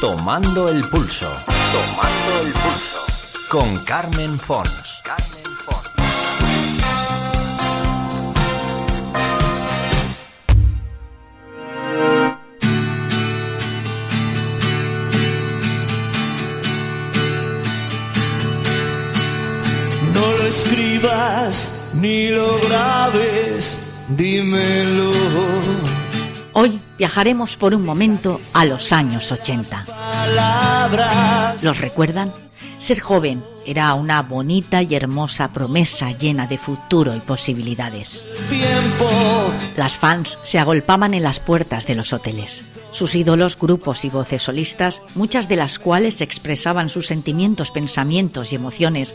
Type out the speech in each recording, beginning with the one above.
Tomando el pulso. Tomando el pulso. Con Carmen Fons. Carmen Fons. No lo escribas ni lo grabes, dímelo. Viajaremos por un momento a los años 80. Palabras. ¿Los recuerdan? Ser joven era una bonita y hermosa promesa llena de futuro y posibilidades. Las fans se agolpaban en las puertas de los hoteles. Sus ídolos, grupos y voces solistas, muchas de las cuales expresaban sus sentimientos, pensamientos y emociones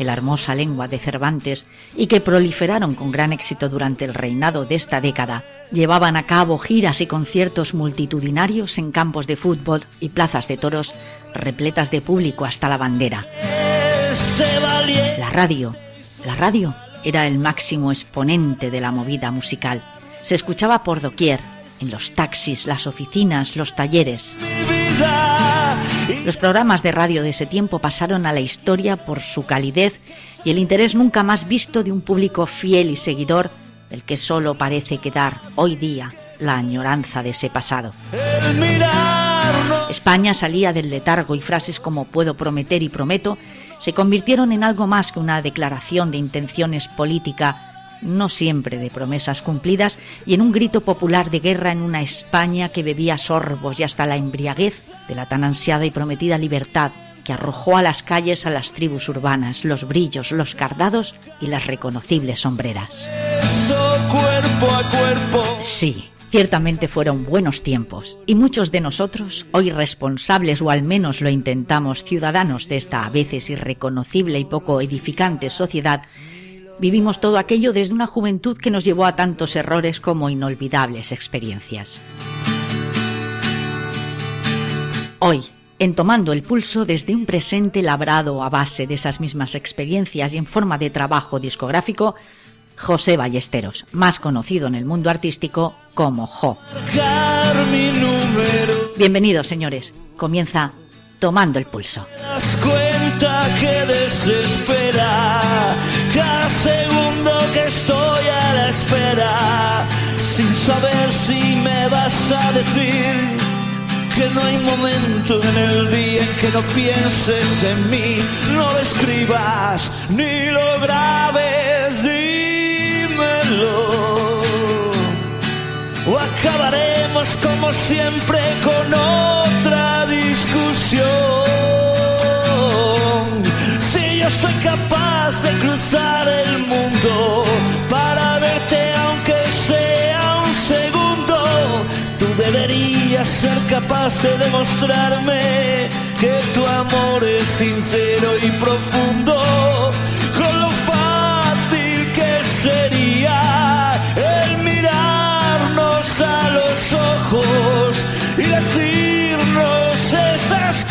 en la hermosa lengua de Cervantes y que proliferaron con gran éxito durante el reinado de esta década, llevaban a cabo giras y conciertos multitudinarios en campos de fútbol y plazas de toros repletas de público hasta la bandera. La radio, la radio era el máximo exponente de la movida musical. Se escuchaba por doquier, en los taxis, las oficinas, los talleres. Los programas de radio de ese tiempo pasaron a la historia por su calidez y el interés nunca más visto de un público fiel y seguidor del que solo parece quedar hoy día la añoranza de ese pasado. España salía del letargo y frases como puedo prometer y prometo se convirtieron en algo más que una declaración de intenciones política, no siempre de promesas cumplidas, y en un grito popular de guerra en una España que bebía sorbos y hasta la embriaguez de la tan ansiada y prometida libertad que arrojó a las calles a las tribus urbanas, los brillos, los cardados y las reconocibles sombreras. Eso cuerpo a cuerpo. Sí, ciertamente fueron buenos tiempos, y muchos de nosotros, hoy responsables o al menos lo intentamos, ciudadanos de esta a veces irreconocible y poco edificante sociedad, vivimos todo aquello desde una juventud que nos llevó a tantos errores como inolvidables experiencias. Hoy, en Tomando el Pulso desde un presente labrado a base de esas mismas experiencias y en forma de trabajo discográfico, José Ballesteros, más conocido en el mundo artístico como Jo. Bienvenidos, señores. Comienza Tomando el Pulso. Cada segundo que estoy a la espera sin saber si me vas a decir que no hay momento en el día en que no pienses en mí no lo escribas ni lo grabes dímelo o acabaremos como siempre con otra discusión. Soy capaz de cruzar el mundo para verte aunque sea un segundo, tú deberías ser capaz de demostrarme que tu amor es sincero y profundo. Con lo fácil que sería el mirarnos a los ojos y decirnos esas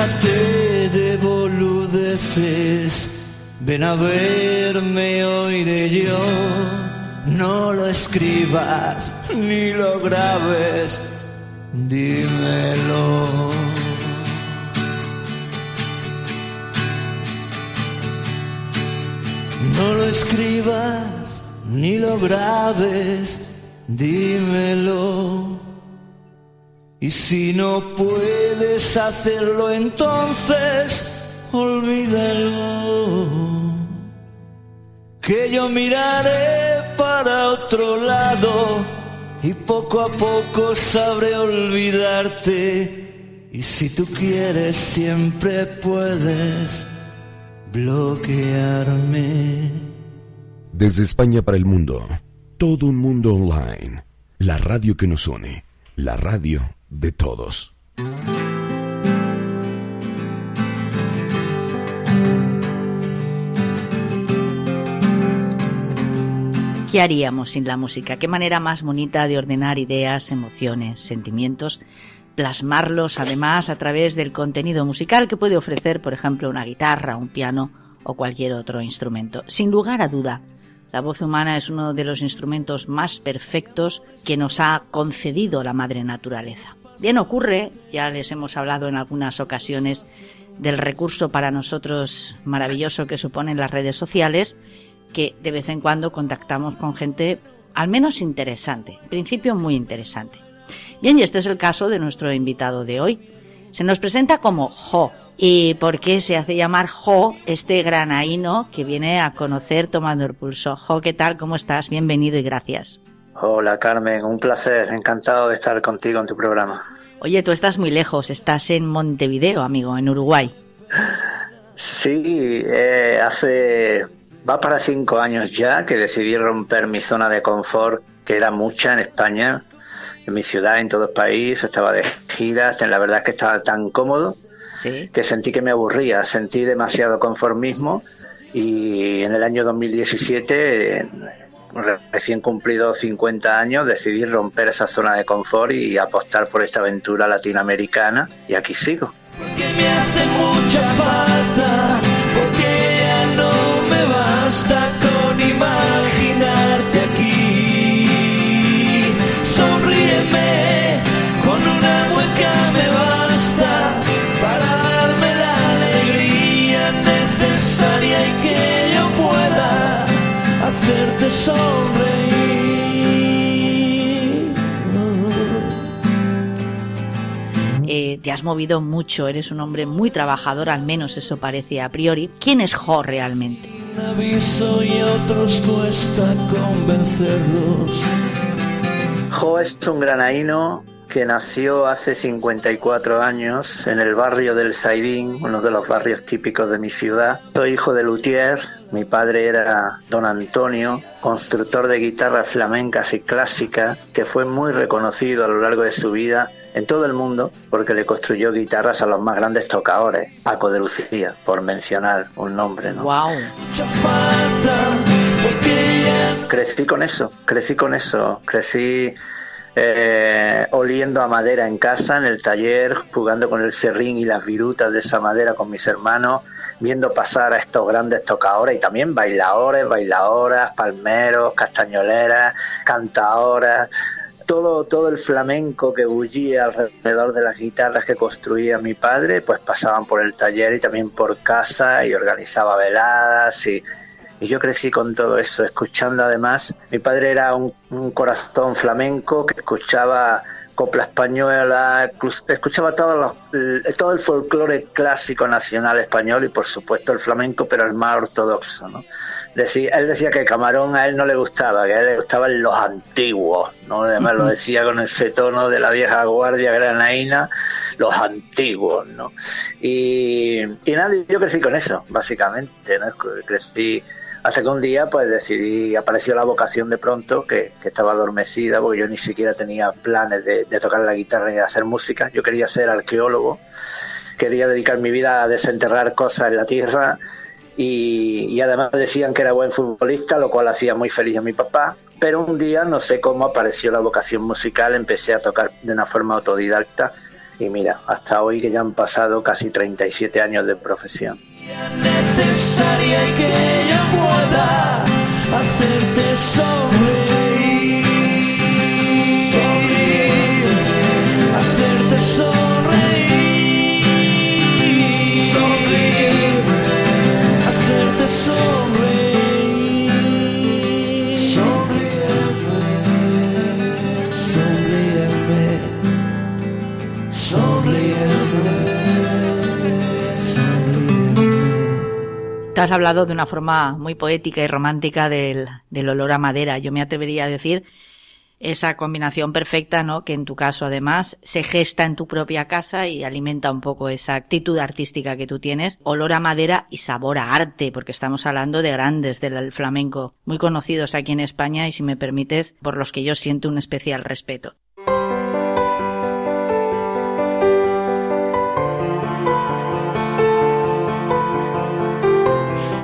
Déjate de boludeces, ven a verme, oiré yo. No lo escribas ni lo grabes, dímelo. No lo escribas ni lo grabes, dímelo. Y si no puedes hacerlo, entonces olvídalo. Que yo miraré para otro lado y poco a poco sabré olvidarte. Y si tú quieres, siempre puedes bloquearme. Desde España para el mundo, todo un mundo online. La radio que nos une, la radio de todos. ¿Qué haríamos sin la música? ¿Qué manera más bonita de ordenar ideas, emociones, sentimientos? Plasmarlos además a través del contenido musical que puede ofrecer, por ejemplo, una guitarra, un piano o cualquier otro instrumento. Sin lugar a duda, la voz humana es uno de los instrumentos más perfectos que nos ha concedido la madre naturaleza. Bien ocurre, ya les hemos hablado en algunas ocasiones del recurso para nosotros maravilloso que suponen las redes sociales, que de vez en cuando contactamos con gente al menos interesante, en principio muy interesante. Bien, y este es el caso de nuestro invitado de hoy. Se nos presenta como Jo. ¿Y por qué se hace llamar Jo este granaíno que viene a conocer tomando el pulso? Jo, ¿qué tal? ¿Cómo estás? Bienvenido y gracias. Hola Carmen, un placer, encantado de estar contigo en tu programa. Oye, tú estás muy lejos, estás en Montevideo, amigo, en Uruguay. Sí, eh, hace Va para cinco años ya que decidí romper mi zona de confort, que era mucha en España, en mi ciudad, en todo el país. Estaba de giras, la verdad es que estaba tan cómodo que sentí que me aburría, sentí demasiado conformismo y en el año 2017 recién cumplido 50 años, decidí romper esa zona de confort y apostar por esta aventura latinoamericana y aquí sigo. Porque me hace mucha falta, porque ya no basta con imaginarte sonreír. Eh, te has movido mucho, eres un hombre muy trabajador, al menos eso parece a priori. ¿Quién es Jo realmente? aviso y otros cuesta convencerlos. Jo es un granaíno que nació hace 54 años en el barrio del Zaidín, uno de los barrios típicos de mi ciudad. Soy hijo de luthier, mi padre era don Antonio, constructor de guitarras flamencas y clásicas, que fue muy reconocido a lo largo de su vida en todo el mundo porque le construyó guitarras a los más grandes tocadores, Paco de Lucía, por mencionar un nombre, ¿no? Wow. Crecí con eso, crecí con eso, crecí eh, oliendo a madera en casa, en el taller, jugando con el serrín y las virutas de esa madera con mis hermanos, viendo pasar a estos grandes tocadores y también bailadores, bailadoras, palmeros, castañoleras, cantadoras, todo, todo el flamenco que bullía alrededor de las guitarras que construía mi padre, pues pasaban por el taller y también por casa y organizaba veladas y, y yo crecí con todo eso, escuchando además, mi padre era un, un corazón flamenco que escuchaba copla española, escuchaba todo, todo el folclore clásico nacional español y por supuesto el flamenco, pero el más ortodoxo. ¿no? Decía, él decía que Camarón a él no le gustaba, que a él le gustaban los antiguos, ¿no? además lo decía con ese tono de la vieja guardia granaína, los antiguos. ¿no? Y, y nada, yo crecí con eso, básicamente, ¿no? crecí hasta que un día pues decidí, apareció la vocación de pronto, que, estaba adormecida, porque yo ni siquiera tenía planes de, tocar la guitarra ni de hacer música, yo quería ser arqueólogo, quería dedicar mi vida a desenterrar cosas en la tierra y, y, además decían que era buen futbolista, lo cual hacía muy feliz a mi papá. Pero un día, no sé cómo, apareció la vocación musical, empecé a tocar de una forma autodidacta y mira, hasta hoy que ya han pasado casi 37 años de profesión. Has hablado de una forma muy poética y romántica del, del olor a madera. Yo me atrevería a decir esa combinación perfecta, ¿no? Que en tu caso además se gesta en tu propia casa y alimenta un poco esa actitud artística que tú tienes, olor a madera y sabor a arte, porque estamos hablando de grandes del flamenco, muy conocidos aquí en España y si me permites, por los que yo siento un especial respeto.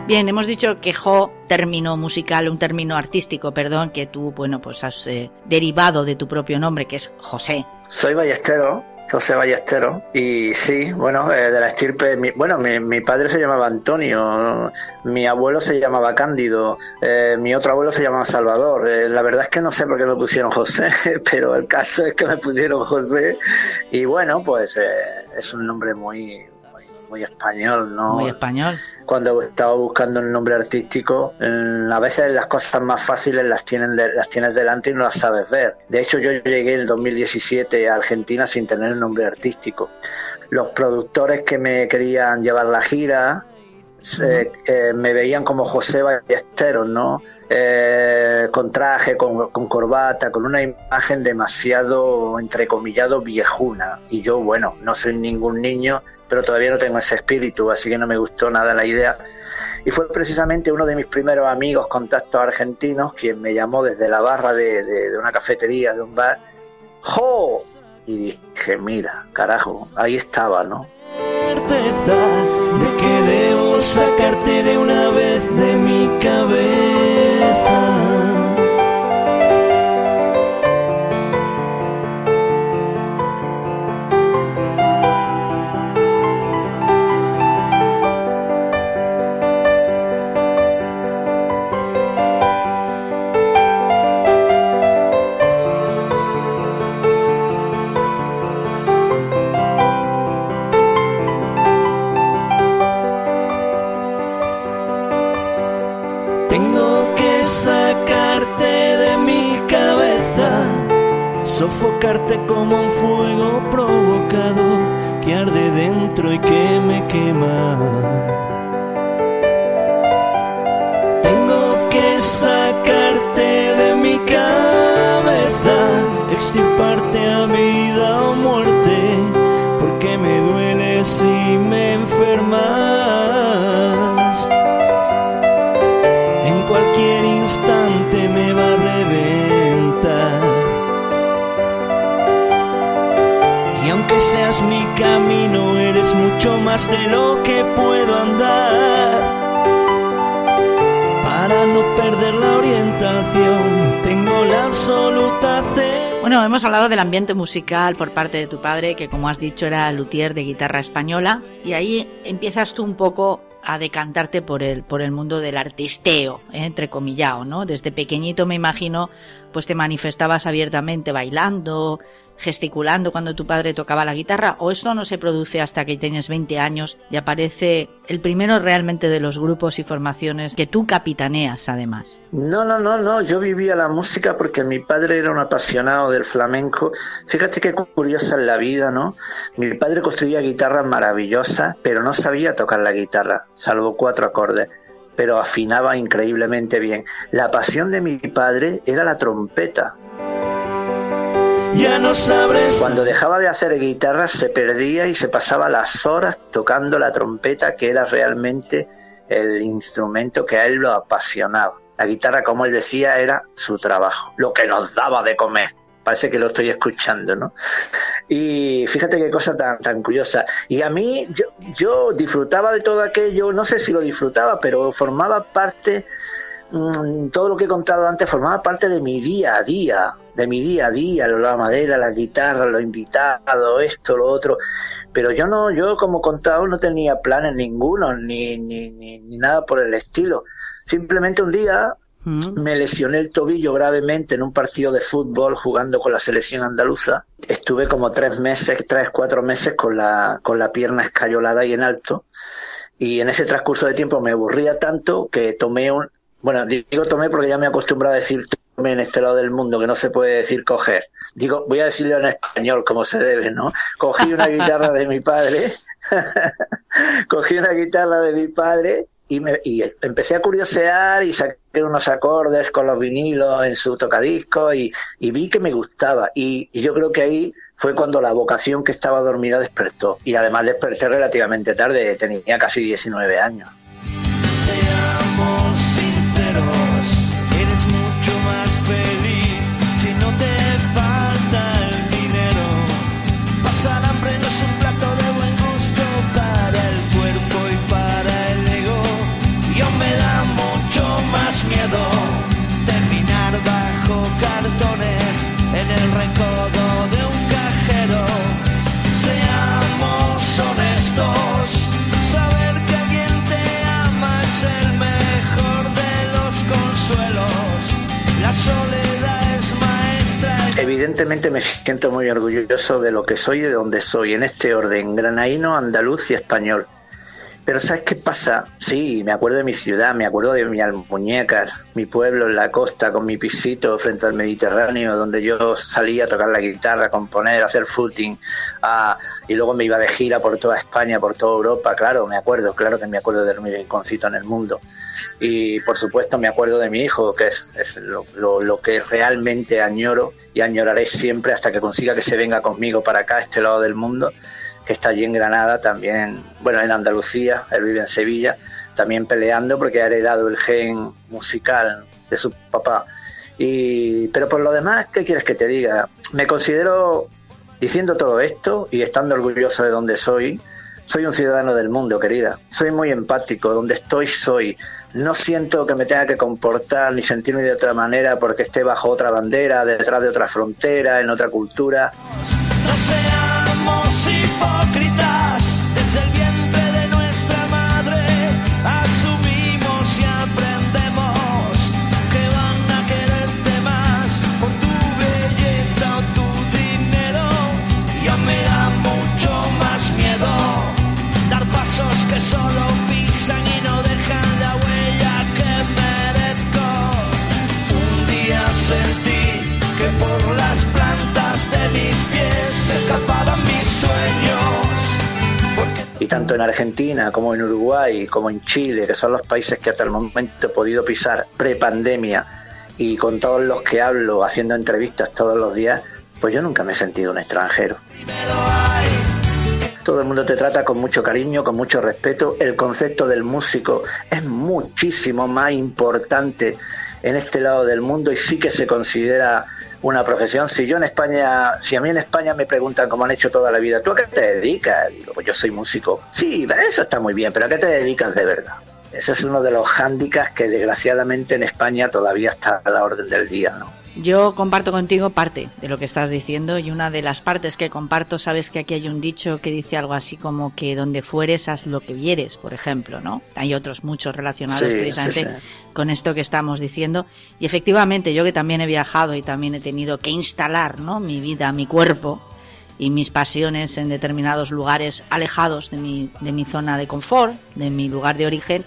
Bien, hemos dicho que Jo, término musical, un término artístico, perdón, que tú, bueno, pues has eh, derivado de tu propio nombre, que es José. Soy ballestero, José Ballestero. Y sí, bueno, eh, de la estirpe, bueno, mi, padre se llamaba Antonio, mi abuelo se llamaba Cándido, eh, mi otro abuelo se llamaba Salvador. Eh, la verdad es que no sé por qué me pusieron José, pero el caso es que me pusieron José. Y bueno, pues es un nombre muy, muy español, ¿no? Muy español. Cuando estaba buscando un nombre artístico, a veces las cosas más fáciles las, tienen, las tienes delante y no las sabes ver. De hecho, yo llegué en el 2017 a Argentina sin tener un nombre artístico. Los productores que me querían llevar la gira eh, me veían como José Ballesteros, ¿no? Eh, con traje, con, corbata, con una imagen demasiado, entrecomillado, viejuna. Y yo, bueno, no soy ningún niño, pero todavía no tengo ese espíritu, así que no me gustó nada la idea. Y fue precisamente uno de mis primeros amigos, contactos argentinos, quien me llamó desde la barra de, una cafetería, de un bar, ¡Jo! Y dije, mira, carajo, ahí estaba, ¿no? de que debo sacarte de una vez de mi cabeza. Sofocarte como un fuego provocado que arde dentro y que me quema. Tengo que sacarte de mi cabeza, extirparte a vida o muerte, porque me duele si me enfermas. Camino, eres mucho más de lo que puedo andar. Para no perder la orientación, tengo la absoluta. Bueno, hemos hablado del ambiente musical por parte de tu padre, que como has dicho era luthier de guitarra española, y ahí empiezas tú un poco a decantarte por el, por el mundo del artisteo, ¿eh? entre comillado, ¿no? Desde pequeñito me imagino, pues te manifestabas abiertamente bailando, gesticulando cuando tu padre tocaba la guitarra o esto no se produce hasta que tienes 20 años y aparece el primero realmente de los grupos y formaciones que tú capitaneas además? No, no, no, no, yo vivía la música porque mi padre era un apasionado del flamenco. Fíjate qué curiosa es la vida, ¿no? Mi padre construía guitarras maravillosas, pero no sabía tocar la guitarra, salvo cuatro acordes pero afinaba increíblemente bien. La pasión de mi padre era la trompeta no. Cuando dejaba de hacer guitarra se perdía y se pasaba las horas tocando la trompeta, que era realmente el instrumento que a él lo apasionaba. La guitarra, como él decía, era su trabajo, lo que nos daba de comer. Parece que lo estoy escuchando, ¿no? Y fíjate qué cosa tan, tan curiosa. Y a mí, yo, yo disfrutaba de todo aquello, no sé si lo disfrutaba, pero formaba parte Mm, todo lo que he contado antes formaba parte de mi día a día, de mi día a día, la madera, la guitarra, los invitados, esto, lo otro. Pero yo no, yo como contado no tenía planes ninguno, ni, ni, ni, nada por el estilo. Simplemente un día mm. me lesioné el tobillo gravemente en un partido de fútbol jugando con la selección andaluza. Estuve como tres meses, tres, cuatro meses con la, con la pierna escayolada y en alto. Y en ese transcurso de tiempo me aburría tanto que tomé un, bueno, digo tomé porque ya me he acostumbrado a decir en este lado del mundo, que no se puede decir coger. Digo, voy a decirlo en español como se debe, ¿no? Cogí una guitarra de mi padre, cogí una guitarra de mi padre y, me, y empecé a curiosear y saqué unos acordes con los vinilos en su tocadisco y, y vi que me gustaba. Y, y, yo creo que ahí fue cuando la vocación que estaba dormida despertó. Y además desperté relativamente tarde, tenía casi 19 años. Evidentemente me siento muy orgulloso de lo que soy y de donde soy, en este orden, granaíno, andaluz y español. Pero ¿sabes qué pasa? Sí, me acuerdo de mi ciudad, me acuerdo de mi almuñecas, mi pueblo en la costa, con mi pisito frente al Mediterráneo, donde yo salía a tocar la guitarra, a componer, a hacer footing, y luego me iba de gira por toda España, por toda Europa, claro, me acuerdo, claro que me acuerdo de mi rinconcito en el mundo. Y por supuesto me acuerdo de mi hijo, que es, lo, que realmente añoro y añoraré siempre hasta que consiga que se venga conmigo para acá, a este lado del mundo que está allí en Granada, también, bueno, en Andalucía, él vive en Sevilla, también peleando porque ha heredado el gen musical de su papá. Y, pero por lo demás, ¿qué quieres que te diga? Me considero, diciendo todo esto y estando orgulloso de donde soy, soy un ciudadano del mundo, querida. Soy muy empático, donde estoy soy. No siento que me tenga que comportar ni sentirme de otra manera porque esté bajo otra bandera, detrás de otra frontera, en otra cultura. No y tanto en Argentina como en Uruguay como en Chile, que son los países que hasta el momento he podido pisar pre-pandemia y con todos los que hablo haciendo entrevistas todos los días, pues yo nunca me he sentido un extranjero. Todo el mundo te trata con mucho cariño, con mucho respeto. El concepto del músico es muchísimo más importante en este lado del mundo y sí que se considera una profesión. Si yo en España, si a mí en España me preguntan cómo han hecho toda la vida, ¿tú a qué te dedicas? Digo, pues yo soy músico. Sí, eso está muy bien, pero ¿a qué te dedicas de verdad? Ese es uno de los hándicaps que desgraciadamente en España todavía está a la orden del día, ¿no? Yo comparto contigo parte de lo que estás diciendo y una de las partes que comparto, sabes que aquí hay un dicho que dice algo así como que donde fueres haz lo que vieres, por ejemplo, ¿no? Hay otros muchos relacionados precisamente con esto que estamos diciendo y efectivamente yo que también he viajado y también he tenido que instalar, ¿no? Mi vida, mi cuerpo y mis pasiones en determinados lugares alejados de mi, de mi zona de confort, de mi lugar de origen,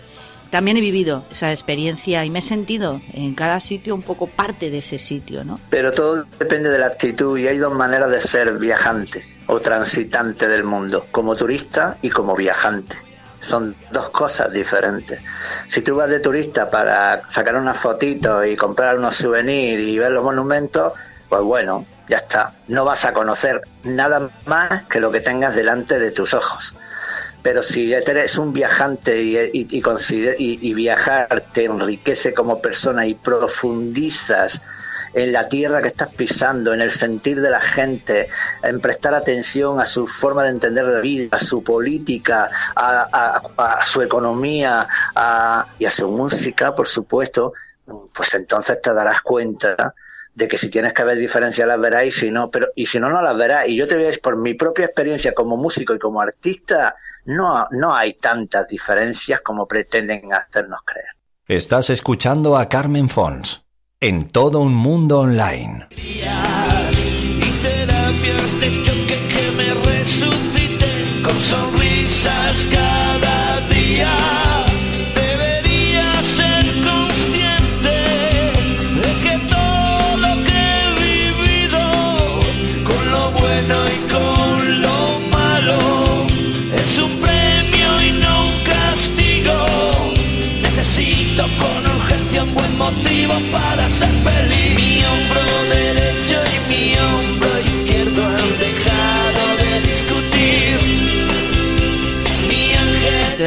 también he vivido esa experiencia y me he sentido en cada sitio un poco parte de ese sitio, ¿no? Pero todo depende de la actitud y hay dos maneras de ser viajante o transitante del mundo, como turista y como viajante. Son dos cosas diferentes. Si tú vas de turista para sacar unas fotitos y comprar unos souvenirs y ver los monumentos, pues bueno, ya está. No vas a conocer nada más que lo que tengas delante de tus ojos pero si eres un viajante y, y, viajar te enriquece como persona y profundizas en la tierra que estás pisando, en el sentir de la gente, en prestar atención a su forma de entender la vida, a su política, a, su economía y a su música, por supuesto, pues entonces te darás cuenta de que si tienes que ver diferencias las verás y si no, pero y si no no las verás. Y yo te voy a decir por mi propia experiencia como músico y como artista, no, no hay tantas diferencias como pretenden hacernos creer. Estás escuchando a Carmen Fons en todo un mundo online.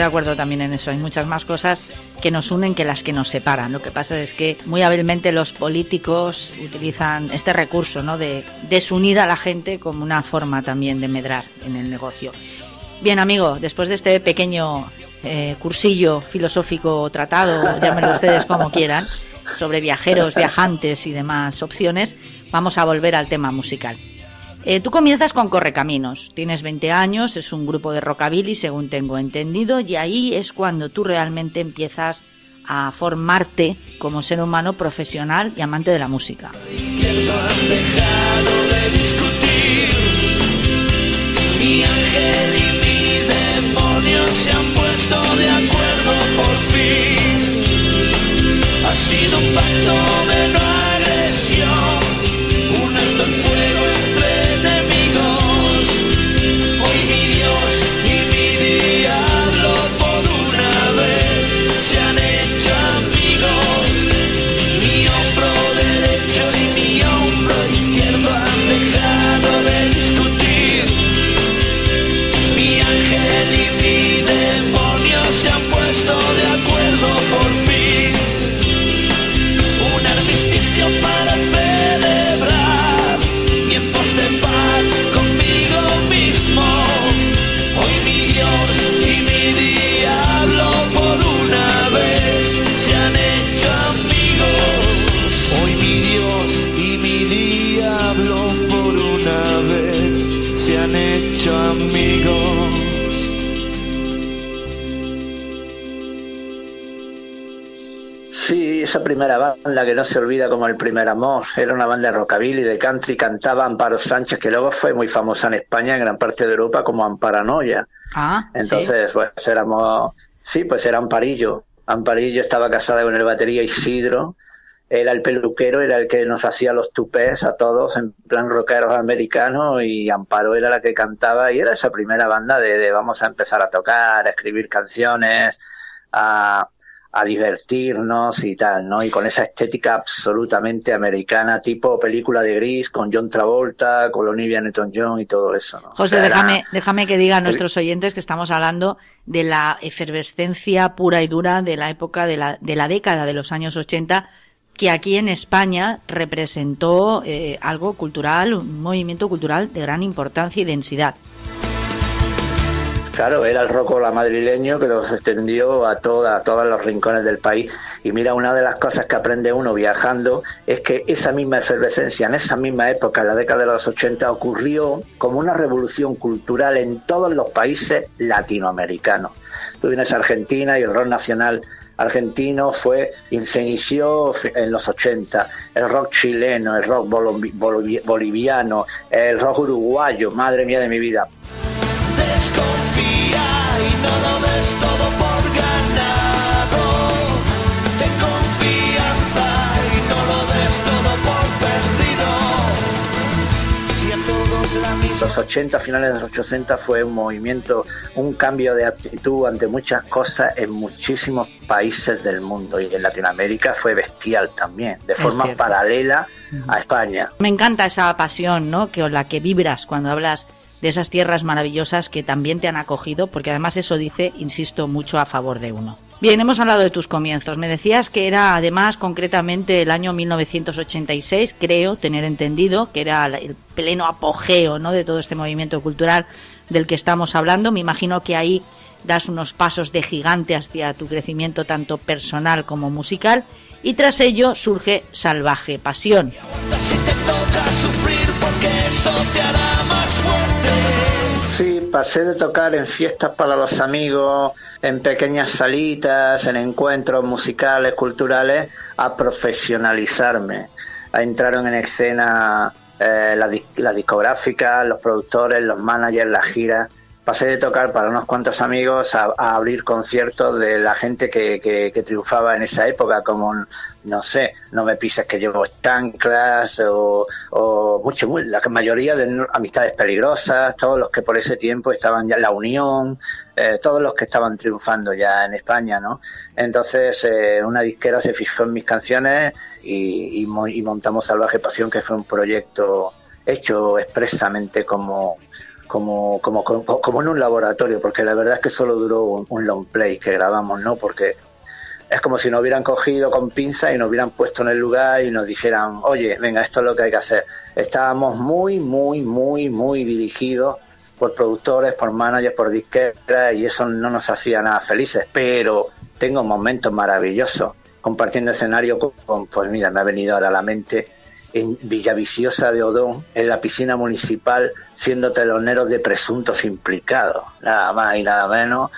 De acuerdo también en eso. Hay muchas más cosas que nos unen que las que nos separan. Lo que pasa es que muy hábilmente los políticos utilizan este recurso ¿no? de desunir a la gente como una forma también de medrar en el negocio. Bien, amigo, después de este pequeño eh, cursillo filosófico tratado, llámenlo ustedes como quieran, sobre viajeros, viajantes y demás opciones, vamos a volver al tema musical. Eh, tú comienzas con Correcaminos, tienes 20 años, es un grupo de rockabilly según tengo entendido y ahí es cuando tú realmente empiezas a formarte como ser humano profesional y amante de la música. Primera banda que no se olvida como el primer amor. Era una banda de rockabilly, de country, cantaba Amparo Sánchez, que luego fue muy famosa en España, en gran parte de Europa, como Amparanoia. Ah, Entonces, pues éramos, sí, pues era Amparillo. Amparillo estaba casada con el batería Isidro, era el peluquero, era el que nos hacía los tupés a todos en plan rockeros americanos y Amparo era la que cantaba y era esa primera banda de, de vamos a empezar a tocar, a escribir canciones, a, a divertirnos y tal, ¿no? Y con esa estética absolutamente americana, tipo película de Gris, con John Travolta, con Olivia Newton-John y todo eso, ¿no? José, déjame, déjame que diga a nuestros oyentes que estamos hablando de la efervescencia pura y dura de la época de la, de la década de los años 80 que aquí en España representó eh, algo cultural, un movimiento cultural de gran importancia y densidad. Claro, era el la madrileño que los extendió a, toda, a todos los rincones del país. Y mira, una de las cosas que aprende uno viajando es que esa misma efervescencia, en esa misma época, en la década de los 80, ocurrió como una revolución cultural en todos los países latinoamericanos. Tú vienes a Argentina y el rock nacional argentino fue se inició en los 80 el rock chileno el rock boliviano el rock uruguayo madre mía de mi vida desconfía y no lo des todo por ganado. Ten confianza y no lo des todo por perdido. Si a todos la misma... Los 80, finales de los 80 fue un movimiento, un cambio de actitud ante muchas cosas en muchísimos países del mundo y en Latinoamérica fue bestial también, de forma paralela a España. Me encanta esa pasión, ¿no? Que la que vibras cuando hablas de esas tierras maravillosas que también te han acogido, porque además eso dice, insisto, mucho a favor de uno. Bien, hemos hablado de tus comienzos. Me decías que era además concretamente el año 1986, creo tener entendido, que era el pleno apogeo ¿no? de todo este movimiento cultural del que estamos hablando. Me imagino que ahí das unos pasos de gigante hacia tu crecimiento tanto personal como musical y tras ello surge Salvaje Pasión. Pasé de tocar en fiestas para los amigos, en pequeñas salitas, en encuentros musicales, culturales, a profesionalizarme. Entraron en escena eh, la, la discográfica, los productores, los managers, las giras pasé de tocar para unos cuantos amigos a, abrir conciertos de la gente que, que, triunfaba en esa época, como, no sé, No me pises que llevo estanclas o, o mucho, la mayoría de amistades peligrosas, todos los que por ese tiempo estaban ya en la Unión, eh, todos los que estaban triunfando ya en España, ¿no? Entonces, eh, una disquera se fijó en mis canciones y, y, y montamos Salvaje Pasión, que fue un proyecto hecho expresamente como como, como, como, en un laboratorio, porque la verdad es que solo duró un, long play que grabamos, ¿no? Porque es como si nos hubieran cogido con pinza y nos hubieran puesto en el lugar y nos dijeran, oye, venga, esto es lo que hay que hacer. Estábamos muy, muy, muy, muy dirigidos por productores, por managers, por disqueras y eso no nos hacía nada felices, pero tengo momentos maravillosos compartiendo escenario con, pues mira, me ha venido ahora a la mente en Villaviciosa de Odón, en la piscina municipal, siendo telonero de presuntos implicados, nada más y nada menos.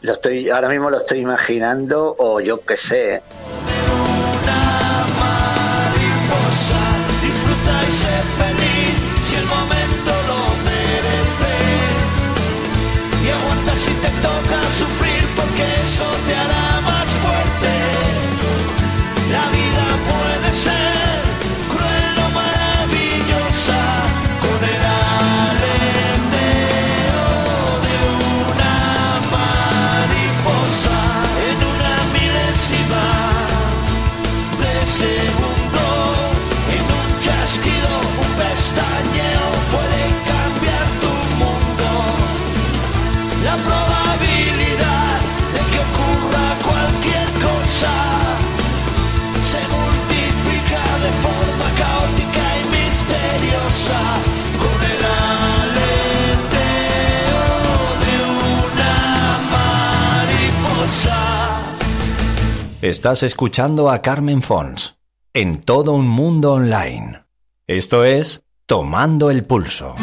Lo estoy, ahora mismo lo estoy imaginando, o yo qué sé. Estás escuchando a Carmen Fons en todo un mundo online. Esto es Tomando el Pulso.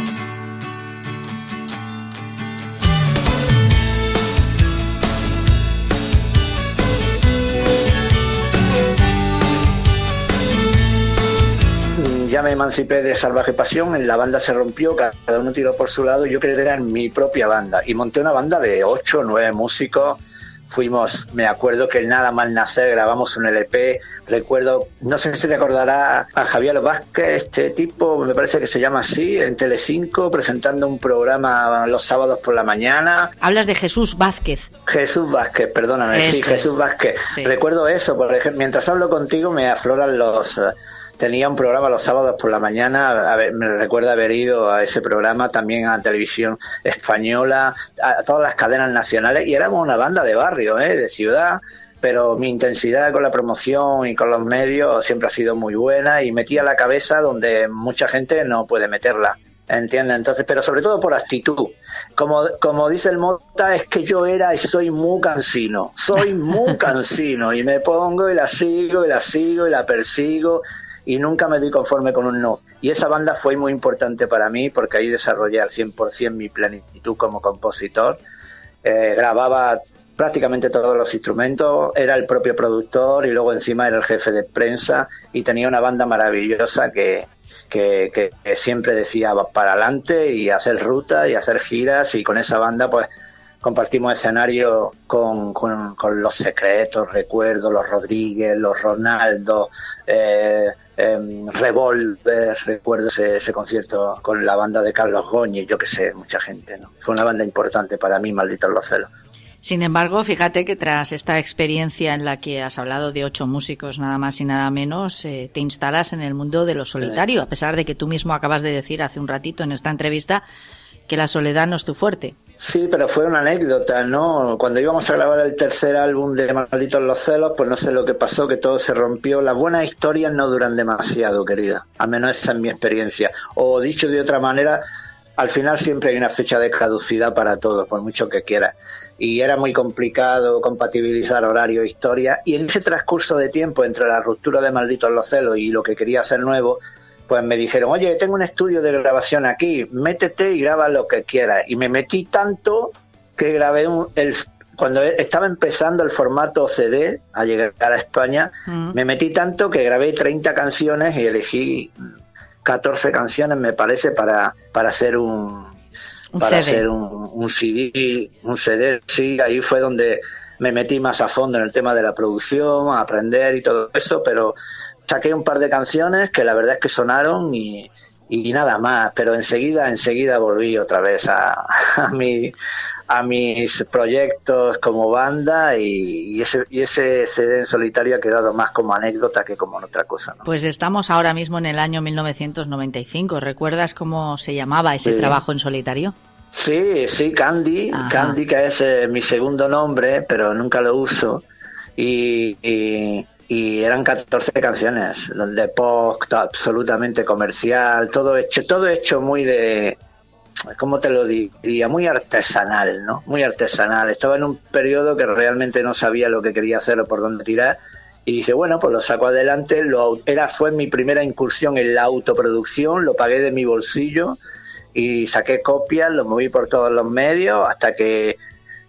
Ya me emancipé de Salvaje Pasión, la banda se rompió, cada uno tiró por su lado, yo quería tener mi propia banda y monté una banda de ocho nueve músicos fuimos, me acuerdo que nada mal nacer grabamos un LP, recuerdo, no sé si recordará a Javier Vázquez, este tipo, me parece que se llama así, en Telecinco, presentando un programa los sábados por la mañana. Hablas de Jesús Vázquez. Jesús Vázquez, perdóname, sí. Jesús Vázquez. Sí. Recuerdo eso, por ejemplo, mientras hablo contigo me afloran los... Tenía un programa los sábados por la mañana, a ver, me recuerda haber ido a ese programa también a televisión española, a todas las cadenas nacionales, y éramos una banda de barrio, ¿eh? de ciudad, pero mi intensidad con la promoción y con los medios siempre ha sido muy buena y metía la cabeza donde mucha gente no puede meterla. ¿Entiendes? Entonces, pero sobre todo por actitud. Como, como dice el Mota, es que yo era y soy muy cansino. Soy muy cansino y me pongo y la sigo y la sigo y la persigo y nunca me doy conforme con un no. Y esa banda fue muy importante para mí porque ahí desarrollé al 100% mi plenitud como compositor. Eh, grababa prácticamente todos los instrumentos, era el propio productor y luego encima era el jefe de prensa y tenía una banda maravillosa que, que, que- siempre decía "Va para adelante y hacer ruta y hacer giras y con esa banda pues compartimos escenario con, con, con los secretos, recuerdo, los Rodríguez, los Ronaldo, eh, em, Revolver, recuerdo ese, ese concierto con la banda de Carlos Goñi, yo que sé, mucha gente, ¿no? Fue una banda importante para mí, malditos los celos. Sin embargo, fíjate que tras esta experiencia en la que has hablado de ocho músicos, nada más y nada menos, eh, te instalas en el mundo de lo solitario, a pesar de que tú mismo acabas de decir hace un ratito en esta entrevista que la soledad no es tu fuerte. Sí, pero fue una anécdota, ¿no? Cuando íbamos a grabar el tercer álbum de Malditos los celos, pues no sé lo que pasó, que todo se rompió. Las buenas historias no duran demasiado, querida. Al menos esa es mi experiencia. O dicho de otra manera, al final siempre hay una fecha de caducidad para todo, por mucho que quieras. Y era muy complicado compatibilizar horario e historia. Y en ese transcurso de tiempo entre la ruptura de Malditos los celos y lo que quería hacer nuevo, pues me dijeron, oye, tengo un estudio de grabación aquí, métete y graba lo que quieras. Y me metí tanto que grabé un, el, cuando estaba empezando el formato CD a llegar a España, Mm. me metí tanto que grabé 30 canciones y elegí 14 canciones, me parece, para, para hacer un, Un para CD. hacer un, un CD, un CD, sí, ahí fue donde me metí más a fondo en el tema de la producción, a aprender y todo eso, pero saqué un par de canciones que la verdad es que sonaron y, y nada más, pero enseguida, enseguida volví otra vez a, a mi a mis proyectos como banda y, y ese y ese CD en solitario ha quedado más como anécdota que como en otra cosa, ¿no? Pues estamos ahora mismo en el año 1995. ¿Recuerdas cómo se llamaba ese Sí. trabajo en solitario? Sí, sí, Candy, Ajá. Candy que es eh, mi segundo nombre, pero nunca lo uso. Y, y, y eran 14 canciones, de pop, absolutamente comercial, todo hecho, todo hecho muy de, ¿cómo te lo diría? Muy artesanal, ¿no? Muy artesanal. Estaba en un periodo que realmente no sabía lo que quería hacer o por dónde tirar. Y dije, bueno, pues lo saco adelante. Lo, era, fue mi primera incursión en la autoproducción, lo pagué de mi bolsillo y saqué copias, lo moví por todos los medios hasta que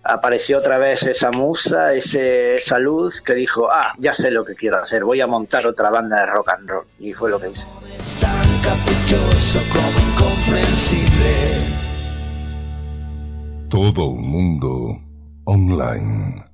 apareció otra vez esa musa, ese, esa luz que dijo, ah, ya sé lo que quiero hacer, voy a montar otra banda de rock and roll. Y fue lo que hice. Es tan caprichoso como incomprensible. Todo un mundo online.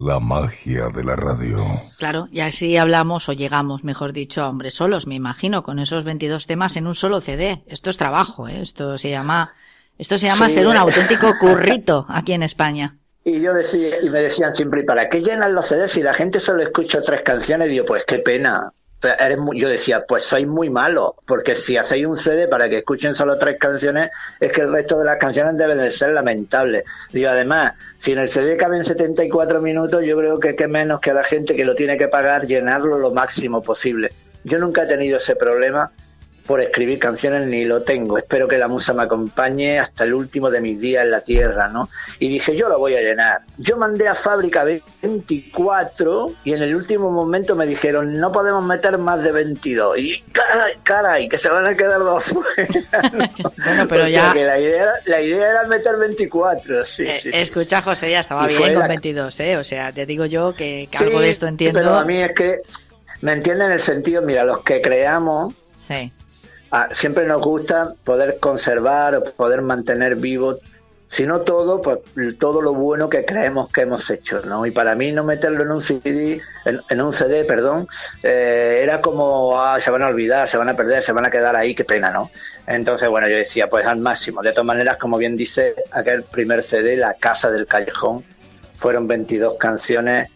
La magia de la radio. Claro, y así hablamos o llegamos, mejor dicho, a hombres solos, me imagino, con esos 22 temas en un solo CD. Esto es trabajo, ¿eh? Esto se llama, esto se llama Sí. ser un auténtico currito aquí en España. Y yo decía, y me decían siempre, ¿y para qué llenan los CDs si la gente solo escucha tres canciones? Y digo, pues qué pena. Eres yo decía, pues sois muy malo, porque si hacéis un CD para que escuchen solo tres canciones, es que el resto de las canciones deben de ser lamentables. Digo, además, si en el CD caben 74 minutos, yo creo que qué menos que a la gente que lo tiene que pagar llenarlo lo máximo posible. Yo nunca he tenido ese problema por escribir canciones ni lo tengo. Espero que la musa me acompañe hasta el último de mis días en la tierra, ¿no? Y dije, yo lo voy a llenar. Yo mandé a fábrica 24 y en el último momento me dijeron, no podemos meter más de 22. Y caray, caray que se van a quedar dos fuera. bueno, pero ya... la, idea, la idea era meter 24, sí, eh, sí, Escucha, José, ya estaba bien con 22, ¿eh? O sea, te digo yo que, algo de esto entiendo. Pero a mí es que, ¿me entienden el sentido? Mira, los que creamos... Sí siempre nos gusta poder conservar o poder mantener vivo, si no todo, pues todo lo bueno que creemos que hemos hecho, ¿no? Y para mí no meterlo en un CD, en, un CD, perdón, eh, era como, ah, se van a olvidar, se van a perder, se van a quedar ahí, qué pena, ¿no? Entonces, bueno, yo decía, pues al máximo. De todas maneras, como bien dice aquel primer CD, La Casa del Callejón, fueron 22 canciones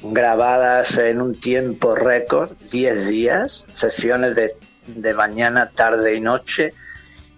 grabadas en un tiempo récord, 10 días, sesiones de de mañana, tarde y noche.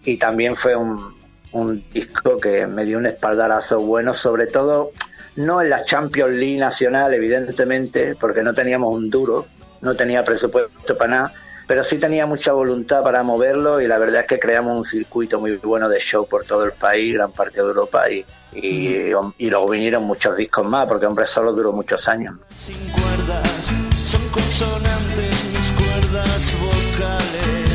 Y también fue un, un disco que me dio un espaldarazo bueno, sobre todo no en la Champions League nacional, evidentemente, porque no teníamos un duro, no tenía presupuesto para nada, pero sí tenía mucha voluntad para moverlo y la verdad es que creamos un circuito muy bueno de show por todo el país, gran parte de Europa y, y, y luego vinieron muchos discos más, porque hombre solo duró muchos años. Sin cuerdas, son consonantes cuerdas soy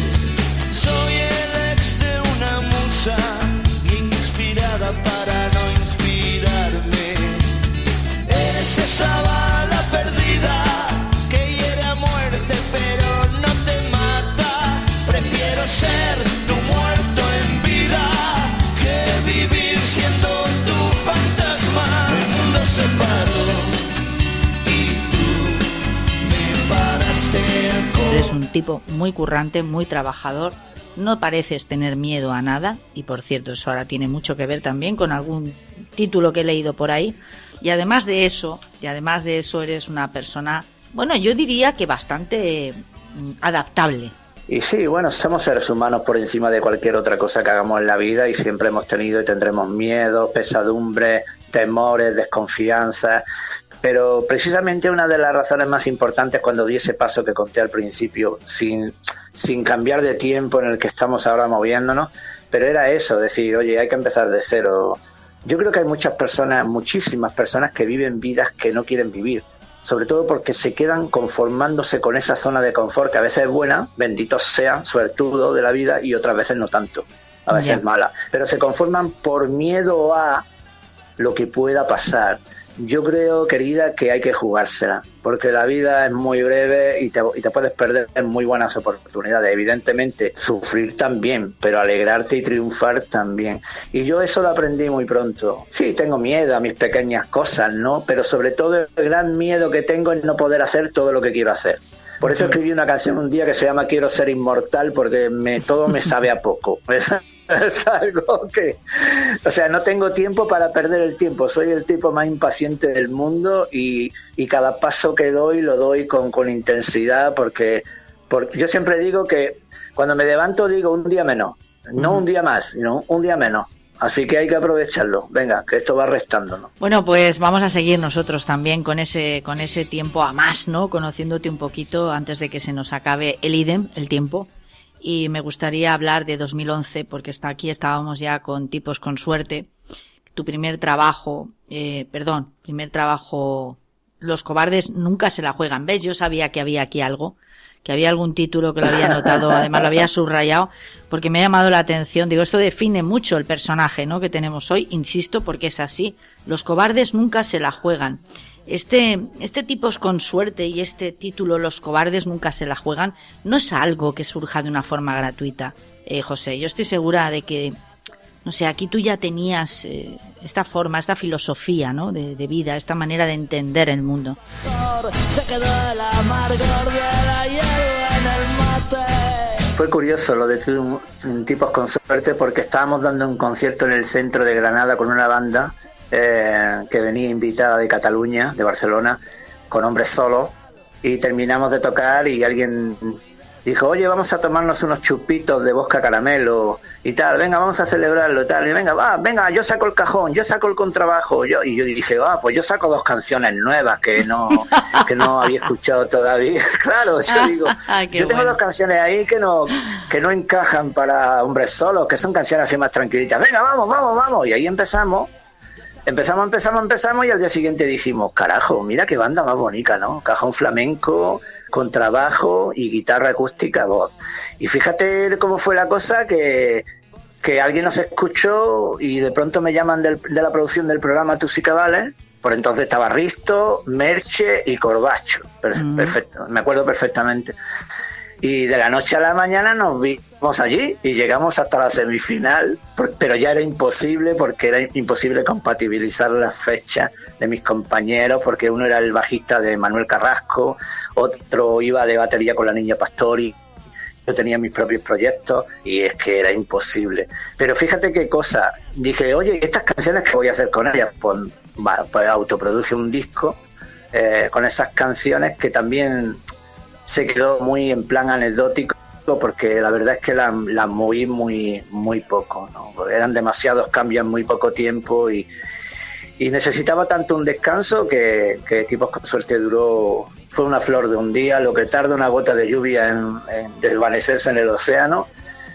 tipo muy currante, muy trabajador, no pareces tener miedo a nada, y por cierto, eso ahora tiene mucho que ver también con algún título que he leído por ahí. Y además de eso, y además de eso, eres una persona, bueno, yo diría que bastante mm, adaptable. Y sí, bueno, somos seres humanos por encima de cualquier otra cosa que hagamos en la vida y siempre hemos tenido y tendremos miedo, pesadumbre, temores, desconfianza. Pero precisamente una de las razones más importantes cuando di ese paso que conté al principio, sin, sin cambiar de tiempo en el que estamos ahora moviéndonos, pero era eso, decir, oye, hay que empezar de cero. Yo creo que hay muchas personas, muchísimas personas que viven vidas que no quieren vivir, sobre todo porque se quedan conformándose con esa zona de confort que a veces es buena, bendito sea, suertudo de la vida, y otras veces no tanto, a veces es mala, pero se conforman por miedo a lo que pueda pasar yo creo, querida, que hay que jugársela, porque la vida es muy breve y te, y te puedes perder muy buenas oportunidades. Evidentemente, sufrir también, pero alegrarte y triunfar también. Y yo eso lo aprendí muy pronto. Sí, tengo miedo a mis pequeñas cosas, ¿no? Pero sobre todo el gran miedo que tengo es no poder hacer todo lo que quiero hacer. Por eso escribí una canción un día que se llama Quiero ser inmortal, porque me, todo me sabe a poco. es algo que, o sea, no tengo tiempo para perder el tiempo. Soy el tipo más impaciente del mundo y, y cada paso que doy lo doy con, con intensidad porque, porque yo siempre digo que cuando me levanto digo un día menos, no un día más, sino un día menos. Así que hay que aprovecharlo. Venga, que esto va restándonos. Bueno, pues vamos a seguir nosotros también con ese, con ese tiempo a más, ¿no? Conociéndote un poquito antes de que se nos acabe el idem, el tiempo y me gustaría hablar de 2011 porque hasta aquí estábamos ya con tipos con suerte. Tu primer trabajo, eh, perdón, primer trabajo, los cobardes nunca se la juegan. ¿Ves? Yo sabía que había aquí algo, que había algún título que lo había notado, además lo había subrayado, porque me ha llamado la atención. Digo, esto define mucho el personaje, ¿no? Que tenemos hoy, insisto, porque es así. Los cobardes nunca se la juegan. Este, este tipos con suerte y este título Los cobardes nunca se la juegan no es algo que surja de una forma gratuita, eh, José. Yo estoy segura de que, no sé, aquí tú ya tenías eh, esta forma, esta filosofía ¿no? de, vida, esta manera de entender el mundo. Fue curioso lo de tipos con suerte porque estábamos dando un concierto en el centro de Granada con una banda eh, que venía invitada de Cataluña, de Barcelona, con hombres solos, y terminamos de tocar y alguien dijo, oye, vamos a tomarnos unos chupitos de bosca caramelo y tal, venga, vamos a celebrarlo y tal, y venga, va, venga, yo saco el cajón, yo saco el contrabajo, yo, y yo dije, ah, pues yo saco dos canciones nuevas que no, que no había escuchado todavía, claro, yo digo, Ah, yo tengo dos canciones ahí que no, que no encajan para hombres solos, que son canciones así más tranquilitas, venga, vamos, vamos, vamos, y ahí empezamos, Empezamos, empezamos, empezamos y al día siguiente dijimos, carajo, mira qué banda más bonita, ¿no? Cajón flamenco, contrabajo y guitarra acústica, voz. Y fíjate cómo fue la cosa que, que alguien nos escuchó y de pronto me llaman del- de la producción del programa Tus y Cabales. Por entonces estaba Risto, Merche y Corbacho. Per- Perfecto, me acuerdo perfectamente. Y de la noche a la mañana nos vimos allí y llegamos hasta la semifinal, pero ya era imposible porque era imposible compatibilizar las fechas de mis compañeros, porque uno era el bajista de Manuel Carrasco, otro iba de batería con la niña Pastori, yo tenía mis propios proyectos y es que era imposible. Pero fíjate qué cosa, dije, oye, estas canciones que voy a hacer con ellas, pues, va, pues autoproduje un disco eh, con esas canciones que también se quedó muy en plan anecdótico porque la verdad es que las la moví muy muy poco ¿no? Porque eran demasiados cambios en muy poco tiempo y, y necesitaba tanto un descanso que, que tipos con suerte duró fue una flor de un día lo que tarda una gota de lluvia en, en desvanecerse en el océano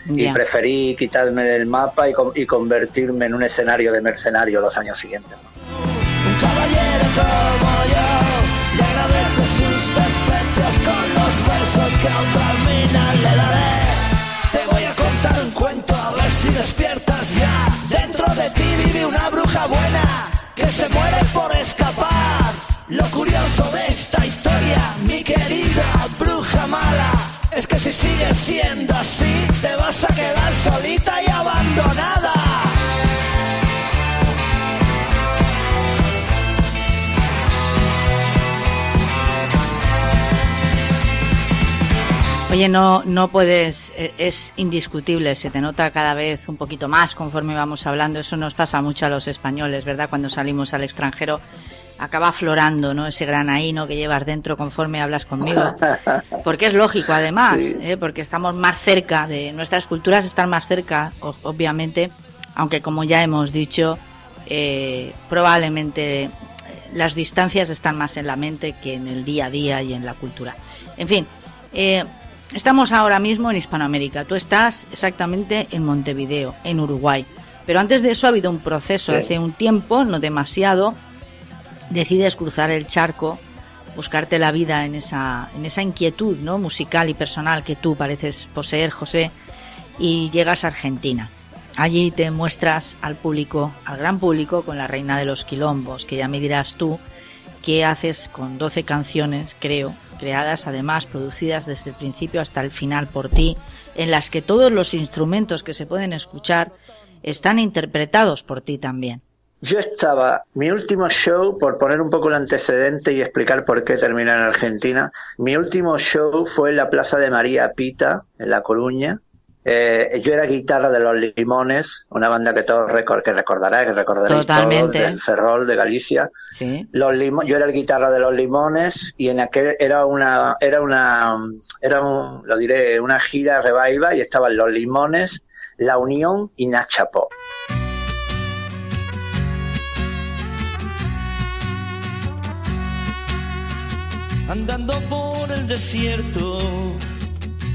y Ya. preferí quitarme del mapa y, y convertirme en un escenario de mercenario los años siguientes ¿no? Un caballero como yo que a otra le daré. Te voy a contar un cuento a ver si despiertas ya. Dentro de ti vive una bruja buena que se muere por escapar. Lo curioso de esta historia, mi querida bruja mala, es que si sigues siendo así, te vas a quedar solita y abandonada. Oye, no, no puedes, e- es indiscutible, se te nota cada vez un poquito más conforme vamos hablando. Eso nos pasa mucho a los españoles, ¿verdad? Cuando salimos al extranjero acaba aflorando, ¿no? Ese granaíno que llevas dentro conforme hablas conmigo. Porque es lógico, además, Sí. ¿eh? porque estamos más cerca de nuestras culturas, están más cerca, obviamente, aunque como ya hemos dicho, eh, probablemente eh, las distancias están más en la mente que en el día a día y en la cultura. En fin, eh, estamos ahora mismo en Hispanoamérica. Tú estás exactamente en Montevideo, en Uruguay. Pero antes de eso ha habido un proceso. Sí. Hace un tiempo, no demasiado, decides cruzar el charco, buscarte la vida en esa, en esa inquietud ¿no? musical y personal que tú pareces poseer, José, y llegas a Argentina. Allí te muestras al público, al gran público, con la reina de los quilombos, que ya me dirás tú qué haces con 12 canciones, creo, creadas además, producidas desde el principio hasta el final por ti, en las que todos los instrumentos que se pueden escuchar están interpretados por ti también. Yo estaba, mi último show, por poner un poco el antecedente y explicar por qué terminé en Argentina, mi último show fue en la Plaza de María Pita, en La Coruña. Eh, yo era guitarra de Los Limones, una banda que todos recor que recordará, que recordaréis Totalmente. todos, del Ferrol, de Galicia. Sí. Los Limo- yo era el guitarra de Los Limones y en aquel era una, era una, era un, lo diré, una gira revival y estaban Los Limones, La Unión y Nacha Pop. andando por el desierto,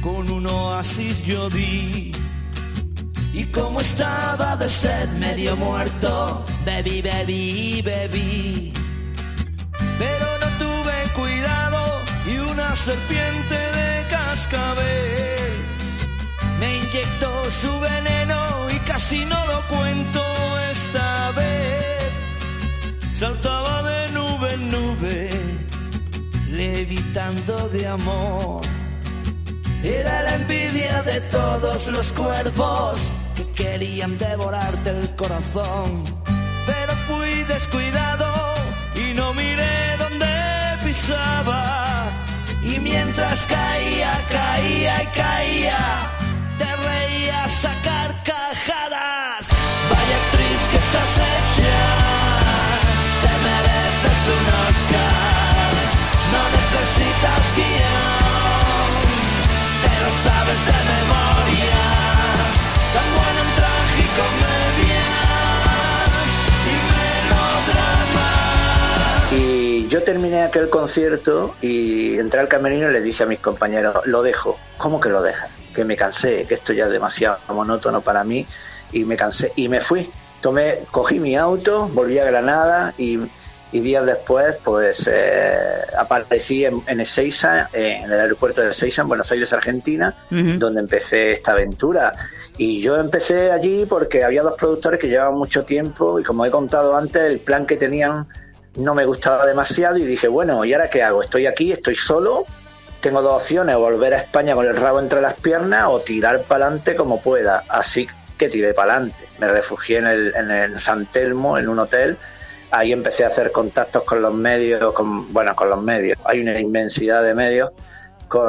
con un oasis yo vi. Y como estaba de sed medio muerto, bebí, bebí, bebí. Pero no tuve cuidado y una serpiente de cascabel me inyectó su veneno y casi no lo cuento esta vez. Saltaba de nube en nube levitando de amor. Era la envidia de todos los cuerpos que querían devorarte el corazón. Pero fui descuidado y no miré dónde pisaba. Y mientras caía, caía y caía, te reías a carcajadas. Vaya actriz que estás hecha, te mereces un Oscar. No necesitas guiar y yo terminé aquel concierto y entré al camerino y le dije a mis compañeros, lo dejo. ¿Cómo que lo dejas? Que me cansé, que esto ya es demasiado monótono para mí y me cansé y me fui. Tomé, cogí mi auto, volví a Granada y días después pues eh, aparecí en, en Ezeiza, en el aeropuerto de Ezeiza, en Buenos Aires, Argentina, donde empecé esta aventura. Y yo empecé allí porque había dos productores que llevaban mucho tiempo y como he contado antes, el plan que tenían no me gustaba demasiado y dije, bueno, ¿y ahora qué hago? Estoy aquí, estoy solo, tengo dos opciones, volver a España con el rabo entre las piernas o tirar para adelante como pueda. Así que tiré para adelante. Me refugié en el, en el San Telmo, en un hotel. Ahí empecé a hacer contactos con los medios, con, bueno, con los medios. Hay una inmensidad de medios.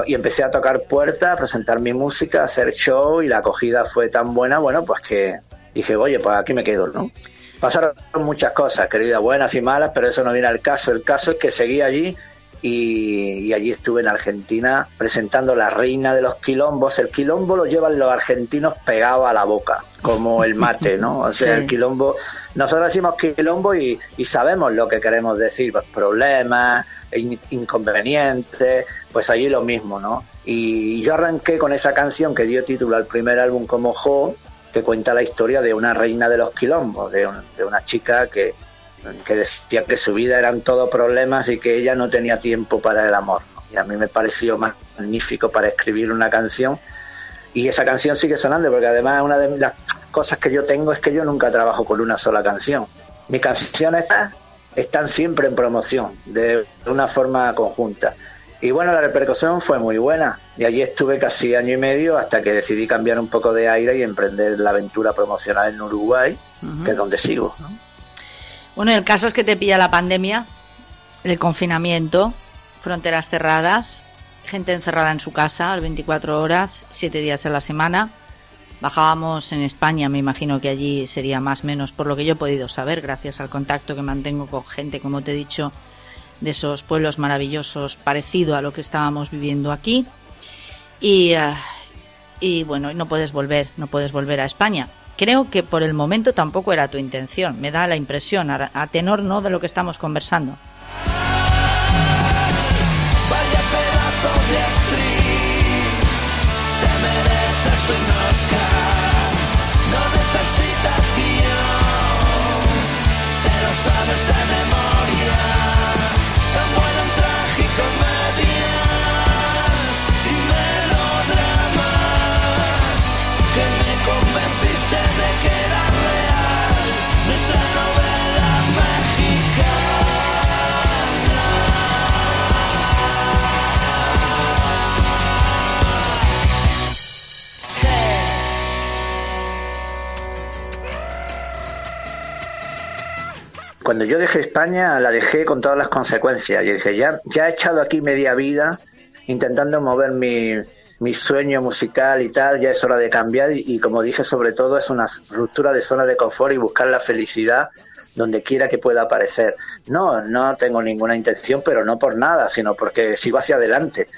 y empecé a tocar puertas, a presentar mi música, a hacer show y la acogida fue tan buena, bueno, pues que dije, oye, pues aquí me quedo, ¿no? Pasaron muchas cosas, queridas, buenas y malas, pero eso no viene al caso. El caso es que seguí allí y, allí estuve en Argentina presentando La Reina de los Quilombos. El quilombo lo llevan los argentinos pegado a la boca, como el mate, ¿no? O sea, el quilombo, nosotros decimos quilombo y, sabemos lo que queremos decir, pues problemas, inconvenientes, pues allí lo mismo, ¿no? Y yo arranqué con esa canción que dio título al primer álbum como Jo, que cuenta la historia de una reina de los quilombos, de, una chica que, que, decía que su vida eran todo problemas y que ella no tenía tiempo para el amor. Y a mí me pareció magnífico para escribir una canción. Y esa canción sigue sonando, porque además una de las cosas que yo tengo es que yo nunca trabajo con una sola canción. Mis canciones están siempre en promoción, de una forma conjunta. Y bueno, la repercusión fue muy buena. Y allí estuve casi año y medio hasta que decidí cambiar un poco de aire y emprender la aventura promocional en Uruguay, que es donde sigo. Bueno, el caso es que te pilla la pandemia, el confinamiento, fronteras cerradas, gente encerrada en su casa, 24 horas, 7 días a la semana. Bajábamos en España, me imagino que allí sería más o menos por lo que yo he podido saber, gracias al contacto que mantengo con gente, como te he dicho, de esos pueblos maravillosos parecido a lo que estábamos viviendo aquí. Y, uh, y bueno, no puedes volver, no puedes volver a España. Creo que por el momento tampoco era tu intención, me da la impresión, a, tenor no de lo que estamos conversando. Vaya pedazo de actriz, te mereces un Oscar, no necesitas guion, te lo sabes de cuando yo dejé España, la dejé con todas las consecuencias. Yo dije, ya, ya he echado aquí media vida intentando mover mi, mi sueño musical y tal, ya es hora de cambiar y, como dije, sobre todo es una ruptura de zona de confort y buscar la felicidad donde quiera que pueda aparecer. No, no tengo ninguna intención, pero no por nada, sino porque sigo hacia adelante.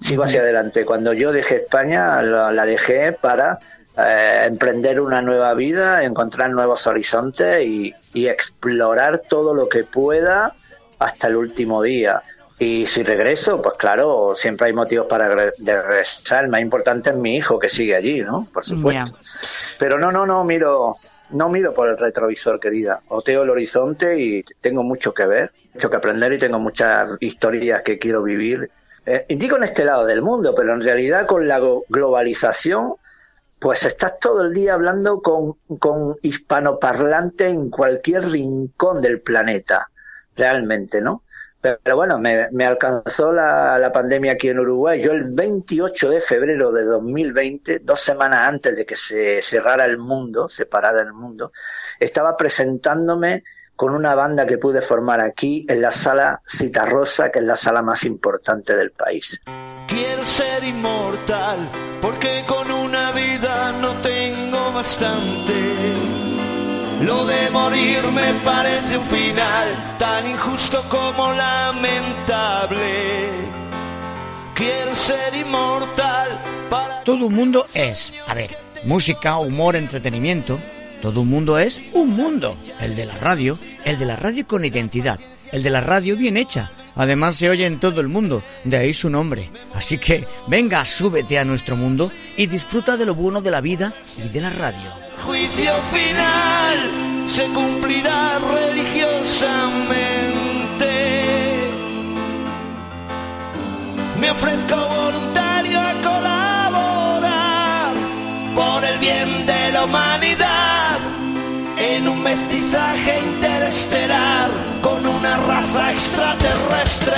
Sigo hacia adelante. Cuando yo dejé España, la dejé para eh, emprender una nueva vida, encontrar nuevos horizontes y, explorar todo lo que pueda hasta el último día. Y si regreso, pues claro, siempre hay motivos para regresar. El más importante es mi hijo que sigue allí, ¿no? Por supuesto. Pero no, no, no miro, no miro por el retrovisor, querida. Oteo el horizonte y tengo mucho que ver, mucho que aprender y tengo muchas historias que quiero vivir. Eh, digo en este lado del mundo, pero en realidad con la globalización pues estás todo el día hablando con, con hispanoparlante en cualquier rincón del planeta, realmente, ¿no? Pero, bueno, me, alcanzó la, la, pandemia aquí en Uruguay. Yo el 28 de febrero de 2020, dos semanas antes de que se cerrara el mundo, separara el mundo, estaba presentándome con una banda que pude formar aquí en la sala Citarrosa, que es la sala más importante del país. Quiero ser inmortal, porque con tengo bastante. Lo de morir me parece un final tan injusto como lamentable. Quiero ser inmortal para... Todo un mundo es, a ver, música, humor, entretenimiento. Todo un mundo es un mundo. El de la radio, el de la radio con identidad, el de la radio bien hecha Además se oye en todo el mundo, de ahí su nombre. Así que venga, súbete a nuestro mundo y disfruta de lo bueno de la vida y de la radio. Juicio final se cumplirá religiosamente. Me ofrezco voluntario a colaborar por el bien de la humanidad en un mestizaje interestelar con una raza extraterrestre.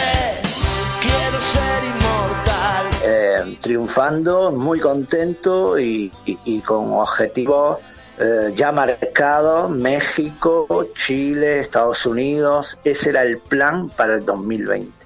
Quiero ser inmortal. Eh, triunfando, muy contento y, y- y con objetivos eh, ya marcados, México, Chile, Estados Unidos, ese era el plan para el 2020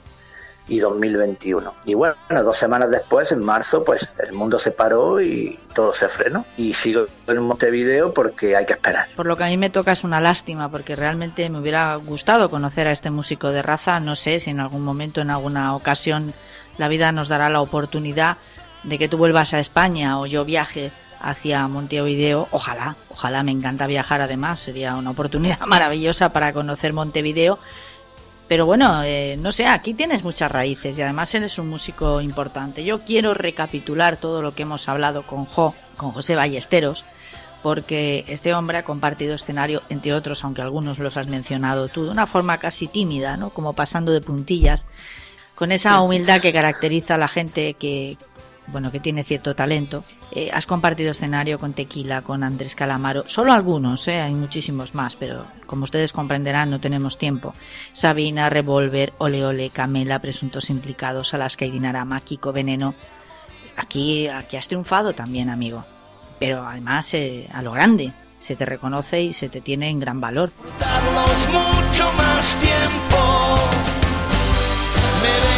y 2021. Y bueno, dos semanas después, en marzo, pues el mundo se paró y todo se frenó. Y sigo en Montevideo porque hay que esperar. Por lo que a mí me toca es una lástima, porque realmente me hubiera gustado conocer a este músico de raza. No sé si en algún momento, en alguna ocasión, la vida nos dará la oportunidad de que tú vuelvas a España o yo viaje hacia Montevideo. Ojalá, ojalá me encanta viajar además. Sería una oportunidad maravillosa para conocer Montevideo. Pero bueno, eh, no sé, aquí tienes muchas raíces y además eres un músico importante. Yo quiero recapitular todo lo que hemos hablado con Jo, con José Ballesteros, porque este hombre ha compartido escenario, entre otros, aunque algunos los has mencionado tú, de una forma casi tímida, ¿no? Como pasando de puntillas, con esa humildad que caracteriza a la gente que, bueno, que tiene cierto talento. Eh, has compartido escenario con Tequila, con Andrés Calamaro, solo algunos, ¿eh? hay muchísimos más, pero como ustedes comprenderán no tenemos tiempo. Sabina, Revolver, Ole Ole, Camela, Presuntos Implicados, Alaska y Dinarama, Kiko Veneno. Aquí, aquí has triunfado también, amigo. Pero además eh, a lo grande. Se te reconoce y se te tiene en gran valor. mucho más tiempo. Me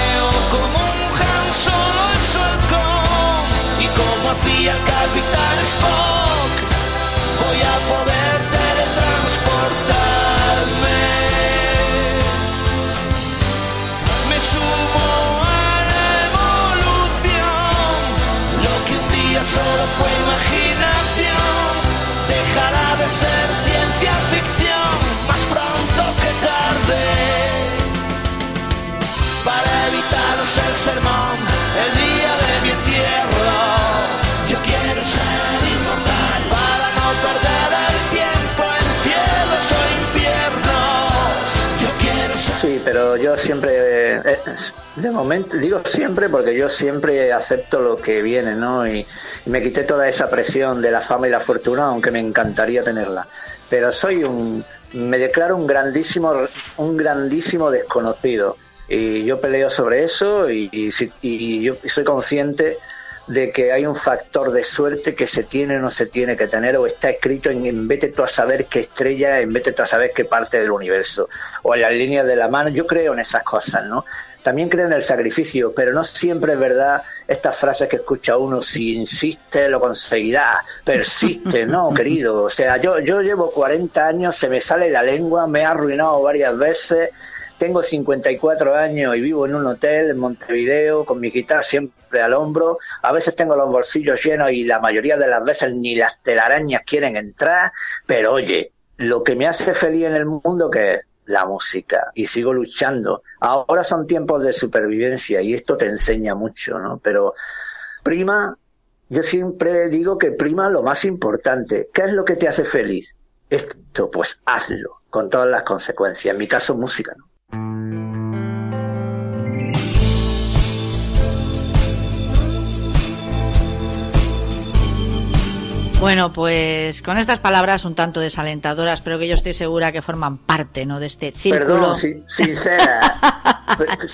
como hacía Capitán Spock. Voy a poder teletransportarme. Me sumo a la evolución. Lo que un día solo fue imaginación dejará de ser ciencia ficción más pronto que tarde. Para evitaros el sermón el día pero yo siempre, eh, de momento, digo siempre porque yo siempre acepto lo que viene, ¿no? Y, me quité toda esa presión de la fama y la fortuna, aunque me encantaría tenerla. Pero soy un, me declaro un grandísimo, un grandísimo desconocido. Y yo peleo sobre eso y, y yo soy consciente de que hay un factor de suerte que se tiene o no se tiene que tener o está escrito en, en vete tú a saber qué estrella, en vete tú a saber qué parte del universo o en las líneas de la mano. Yo creo en esas cosas, ¿no? También creo en el sacrificio, pero no siempre es verdad estas frases que escucha uno, si insiste lo conseguirá, persiste, no, querido. O sea, yo, yo llevo 40 años, se me sale la lengua, me ha arruinado varias veces, tengo 54 años y vivo en un hotel en Montevideo con mi guitarra siempre al hombro. A veces tengo los bolsillos llenos y la mayoría de las veces ni las telarañas quieren entrar. Pero oye, lo que me hace feliz en el mundo que es la música y sigo luchando. Ahora son tiempos de supervivencia y esto te enseña mucho, ¿no? Pero prima, yo siempre digo que prima lo más importante. ¿Qué es lo que te hace feliz? Esto, pues hazlo, con todas las consecuencias. En mi caso, música, ¿no? Bueno, pues con estas palabras un tanto desalentadoras, pero que yo estoy segura que forman parte, ¿no? De este círculo. Perdón, si- sincera.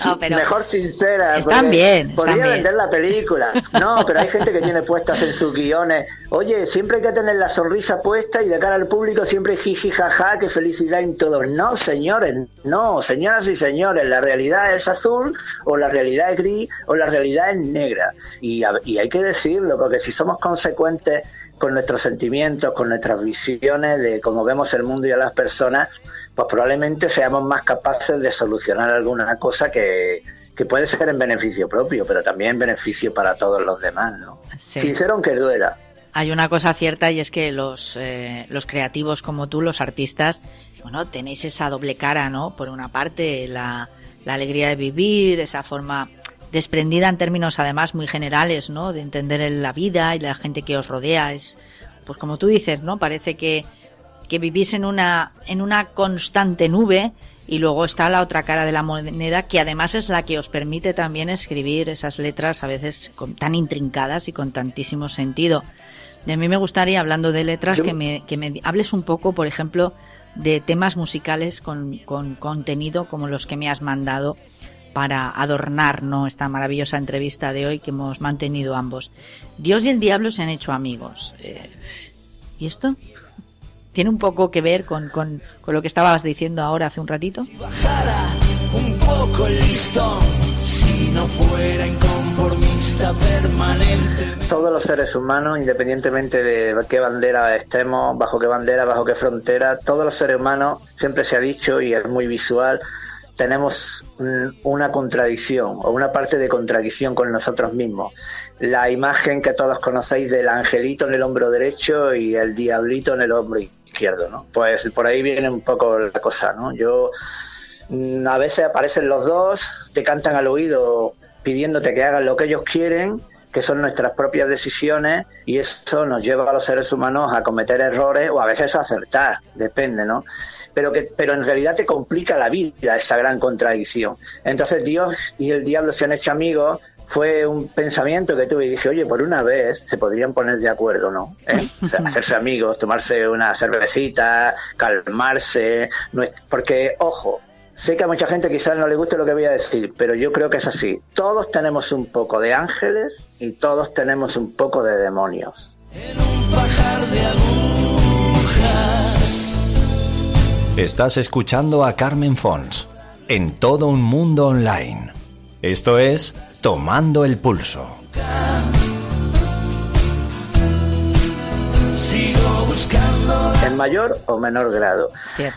No, pero Mejor sincera. están Podría bien. vender la película. No, pero hay gente que tiene puestas en sus guiones. Oye, siempre hay que tener la sonrisa puesta y de cara al público siempre jiji jaja, qué felicidad en todo. No, señores, no, señoras y señores, la realidad es azul o la realidad es gris o la realidad es negra. Y hay que decirlo, porque si somos consecuentes con nuestros sentimientos, con nuestras visiones de cómo vemos el mundo y a las personas, pues probablemente seamos más capaces de solucionar alguna cosa que, que puede ser en beneficio propio, pero también en beneficio para todos los demás, ¿no? Sí. Sincero aunque duela. Hay una cosa cierta y es que los, eh, los creativos como tú, los artistas, bueno, tenéis esa doble cara, ¿no? Por una parte, la, la alegría de vivir, esa forma desprendida en términos además muy generales, ¿no? De entender la vida y la gente que os rodea. Es, pues como tú dices, ¿no? Parece que, que vivís en una, en una constante nube y luego está la otra cara de la moneda que además es la que os permite también escribir esas letras a veces tan intrincadas y con tantísimo sentido. De a mí me gustaría, hablando de letras, que, me, que me hables un poco, por ejemplo, de temas musicales con, con contenido como los que me has mandado para adornar ¿no? esta maravillosa entrevista de hoy que hemos mantenido ambos. Dios y el diablo se han hecho amigos. Eh, ¿Y esto? ¿Tiene un poco que ver con, con, con, lo que estabas diciendo ahora hace un ratito? Si bajara un poco el listón, si no fuera inconformista permanente. Todos los seres humanos, independientemente de qué bandera estemos, bajo qué bandera, bajo qué frontera, todos los seres humanos, siempre se ha dicho y es muy visual, tenemos una contradicción o una parte de contradicción con nosotros mismos. La imagen que todos conocéis del angelito en el hombro derecho y el diablito en el hombro izquierdo, ¿no? Pues por ahí viene un poco la cosa, ¿no? Yo mm, a veces aparecen los dos, te cantan al oído pidiéndote que hagas lo que ellos quieren, que son nuestras propias decisiones y eso nos lleva a los seres humanos a cometer errores o a veces a acertar, depende, ¿no? Pero que pero en realidad te complica la vida esa gran contradicción. Entonces Dios y el diablo se han hecho amigos fue un pensamiento que tuve y dije, oye, por una vez se podrían poner de acuerdo, ¿no? ¿Eh? hacerse amigos, tomarse una cervecita, calmarse, porque, ojo, sé que a mucha gente quizás no le guste lo que voy a decir, pero yo creo que es así. Todos tenemos un poco de ángeles y todos tenemos un poco de demonios. En un de Estás escuchando a Carmen Fons en todo un mundo online. Esto es Tomando el Pulso. En mayor o menor grado.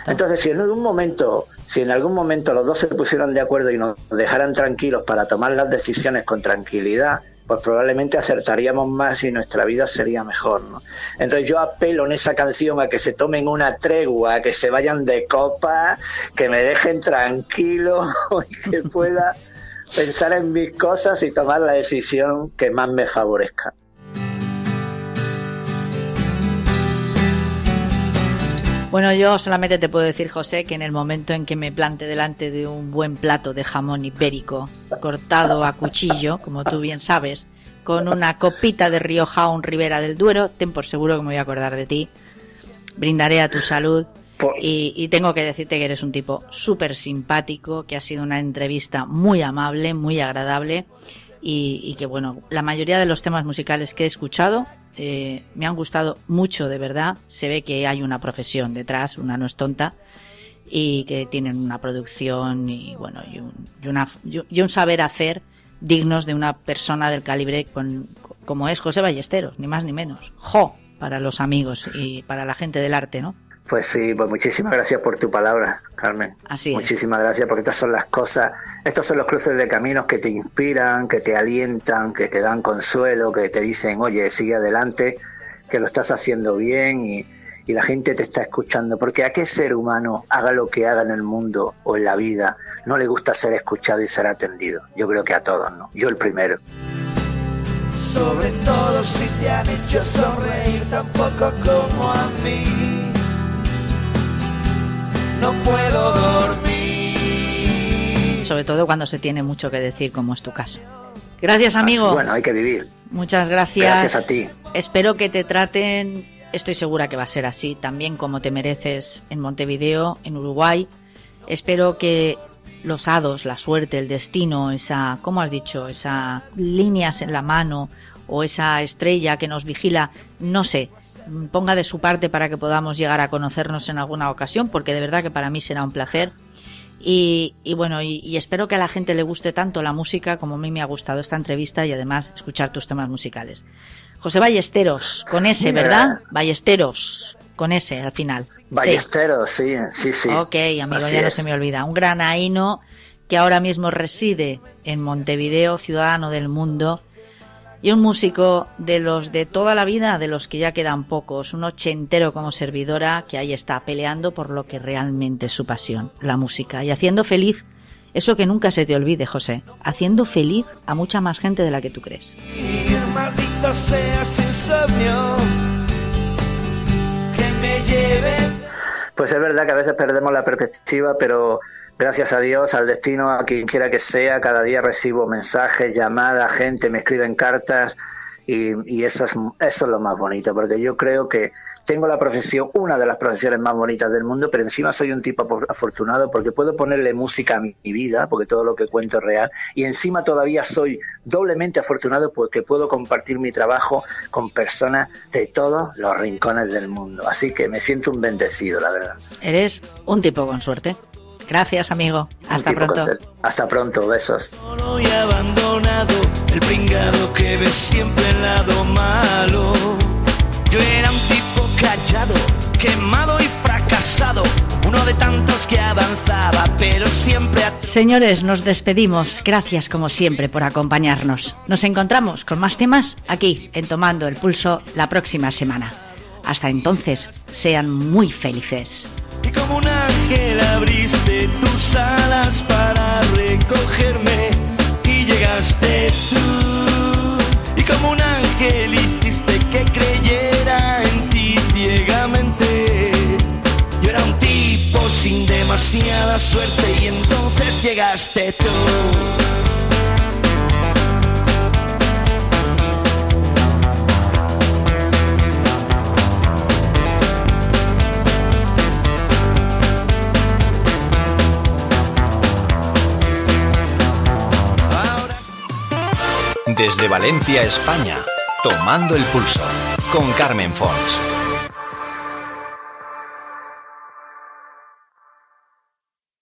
Entonces, si en algún momento, si en algún momento los dos se pusieron de acuerdo y nos dejaran tranquilos para tomar las decisiones con tranquilidad, pues probablemente acertaríamos más y nuestra vida sería mejor. ¿no? Entonces yo apelo en esa canción a que se tomen una tregua, a que se vayan de copa, que me dejen tranquilo y que pueda pensar en mis cosas y tomar la decisión que más me favorezca. Bueno, yo solamente te puedo decir, José, que en el momento en que me plante delante de un buen plato de jamón ibérico, cortado a cuchillo, como tú bien sabes, con una copita de Rioja o un Ribera del Duero, ten por seguro que me voy a acordar de ti. Brindaré a tu salud. Y, y tengo que decirte que eres un tipo súper simpático, que ha sido una entrevista muy amable, muy agradable y, y que, bueno, la mayoría de los temas musicales que he escuchado eh, me han gustado mucho, de verdad. Se ve que hay una profesión detrás, una no es tonta, y que tienen una producción y, bueno, y un, y una, un saber hacer dignos de una persona del calibre con, como es José Ballesteros, ni más ni menos. ¡Jo! Para los amigos y para la gente del arte, ¿no? Pues sí, pues muchísimas gracias por tu palabra, Carmen. Así Muchísimas gracias porque estas son las cosas, estos son los cruces de caminos que te inspiran, que te alientan, que te dan consuelo, que te dicen, oye, sigue adelante, que lo estás haciendo bien y, y la gente te está escuchando. Porque a qué ser humano, haga lo que haga en el mundo o en la vida, no le gusta ser escuchado y ser atendido. Yo creo que a todos, ¿no? Yo el primero. Sobre todo si te han hecho sonreír tampoco como a mí no puedo dormir. Sobre todo cuando se tiene mucho que decir, como es tu caso. Gracias, amigo. bueno, hay que vivir. Muchas gracias. Gracias a ti. Espero que te traten, estoy segura que va a ser así, también como te mereces en Montevideo, en Uruguay. Espero que los hados, la suerte, el destino, esa, ¿cómo has dicho? Esa líneas en la mano o esa estrella que nos vigila, no sé, ponga de su parte para que podamos llegar a conocernos en alguna ocasión, porque de verdad que para mí será un placer. Y, bueno, y, espero que a la gente le guste tanto la música como a mí me ha gustado esta entrevista y además escuchar tus temas musicales. José Ballesteros, con ese, ¿verdad? Ballesteros, con ese al final. Ballesteros, sí, sí, sí. Ok, amigo, ya no se me olvida. Un granaíno que ahora mismo reside en Montevideo, ciudadano del mundo, y un músico de los de toda la vida, de los que ya quedan pocos, un ochentero como servidora que ahí está peleando por lo que realmente es su pasión, la música, y haciendo feliz Eso que nunca se te olvide, José, haciendo feliz a mucha más gente de la que tú crees. que me Pues es verdad que a veces perdemos la perspectiva, pero gracias a Dios, al destino, a quien quiera que sea, cada día recibo mensajes, llamadas, gente me escriben cartas y, eso, es, eso es lo más bonito, porque yo creo que tengo la profesión, una de las profesiones más bonitas del mundo, pero encima soy un tipo afortunado porque puedo ponerle música a mi vida, porque todo lo que cuento es real, y encima todavía soy doblemente afortunado porque puedo compartir mi trabajo con personas de todos los rincones del mundo. Así que me siento un bendecido, la verdad. Eres un tipo con suerte. Gracias, amigo. Hasta pronto. Hasta pronto, besos. Solo y abandonado, el pringado que ves siempre el lado malo. Yo era un tipo callado, quemado y fracasado, uno de tantos que avanzaba, pero siempre... Señores, nos despedimos. Gracias como siempre por acompañarnos. Nos encontramos con más temas aquí en Tomando el Pulso la próxima semana. Hasta entonces, sean muy felices y como un ángel abriste tus alas para recogerme y llegaste tú. Y como un ángel hiciste que creyera en ti ciegamente. Yo era un tipo sin demasiada suerte y entonces llegaste tú Desde Valencia, España, tomando el pulso con Carmen Fox.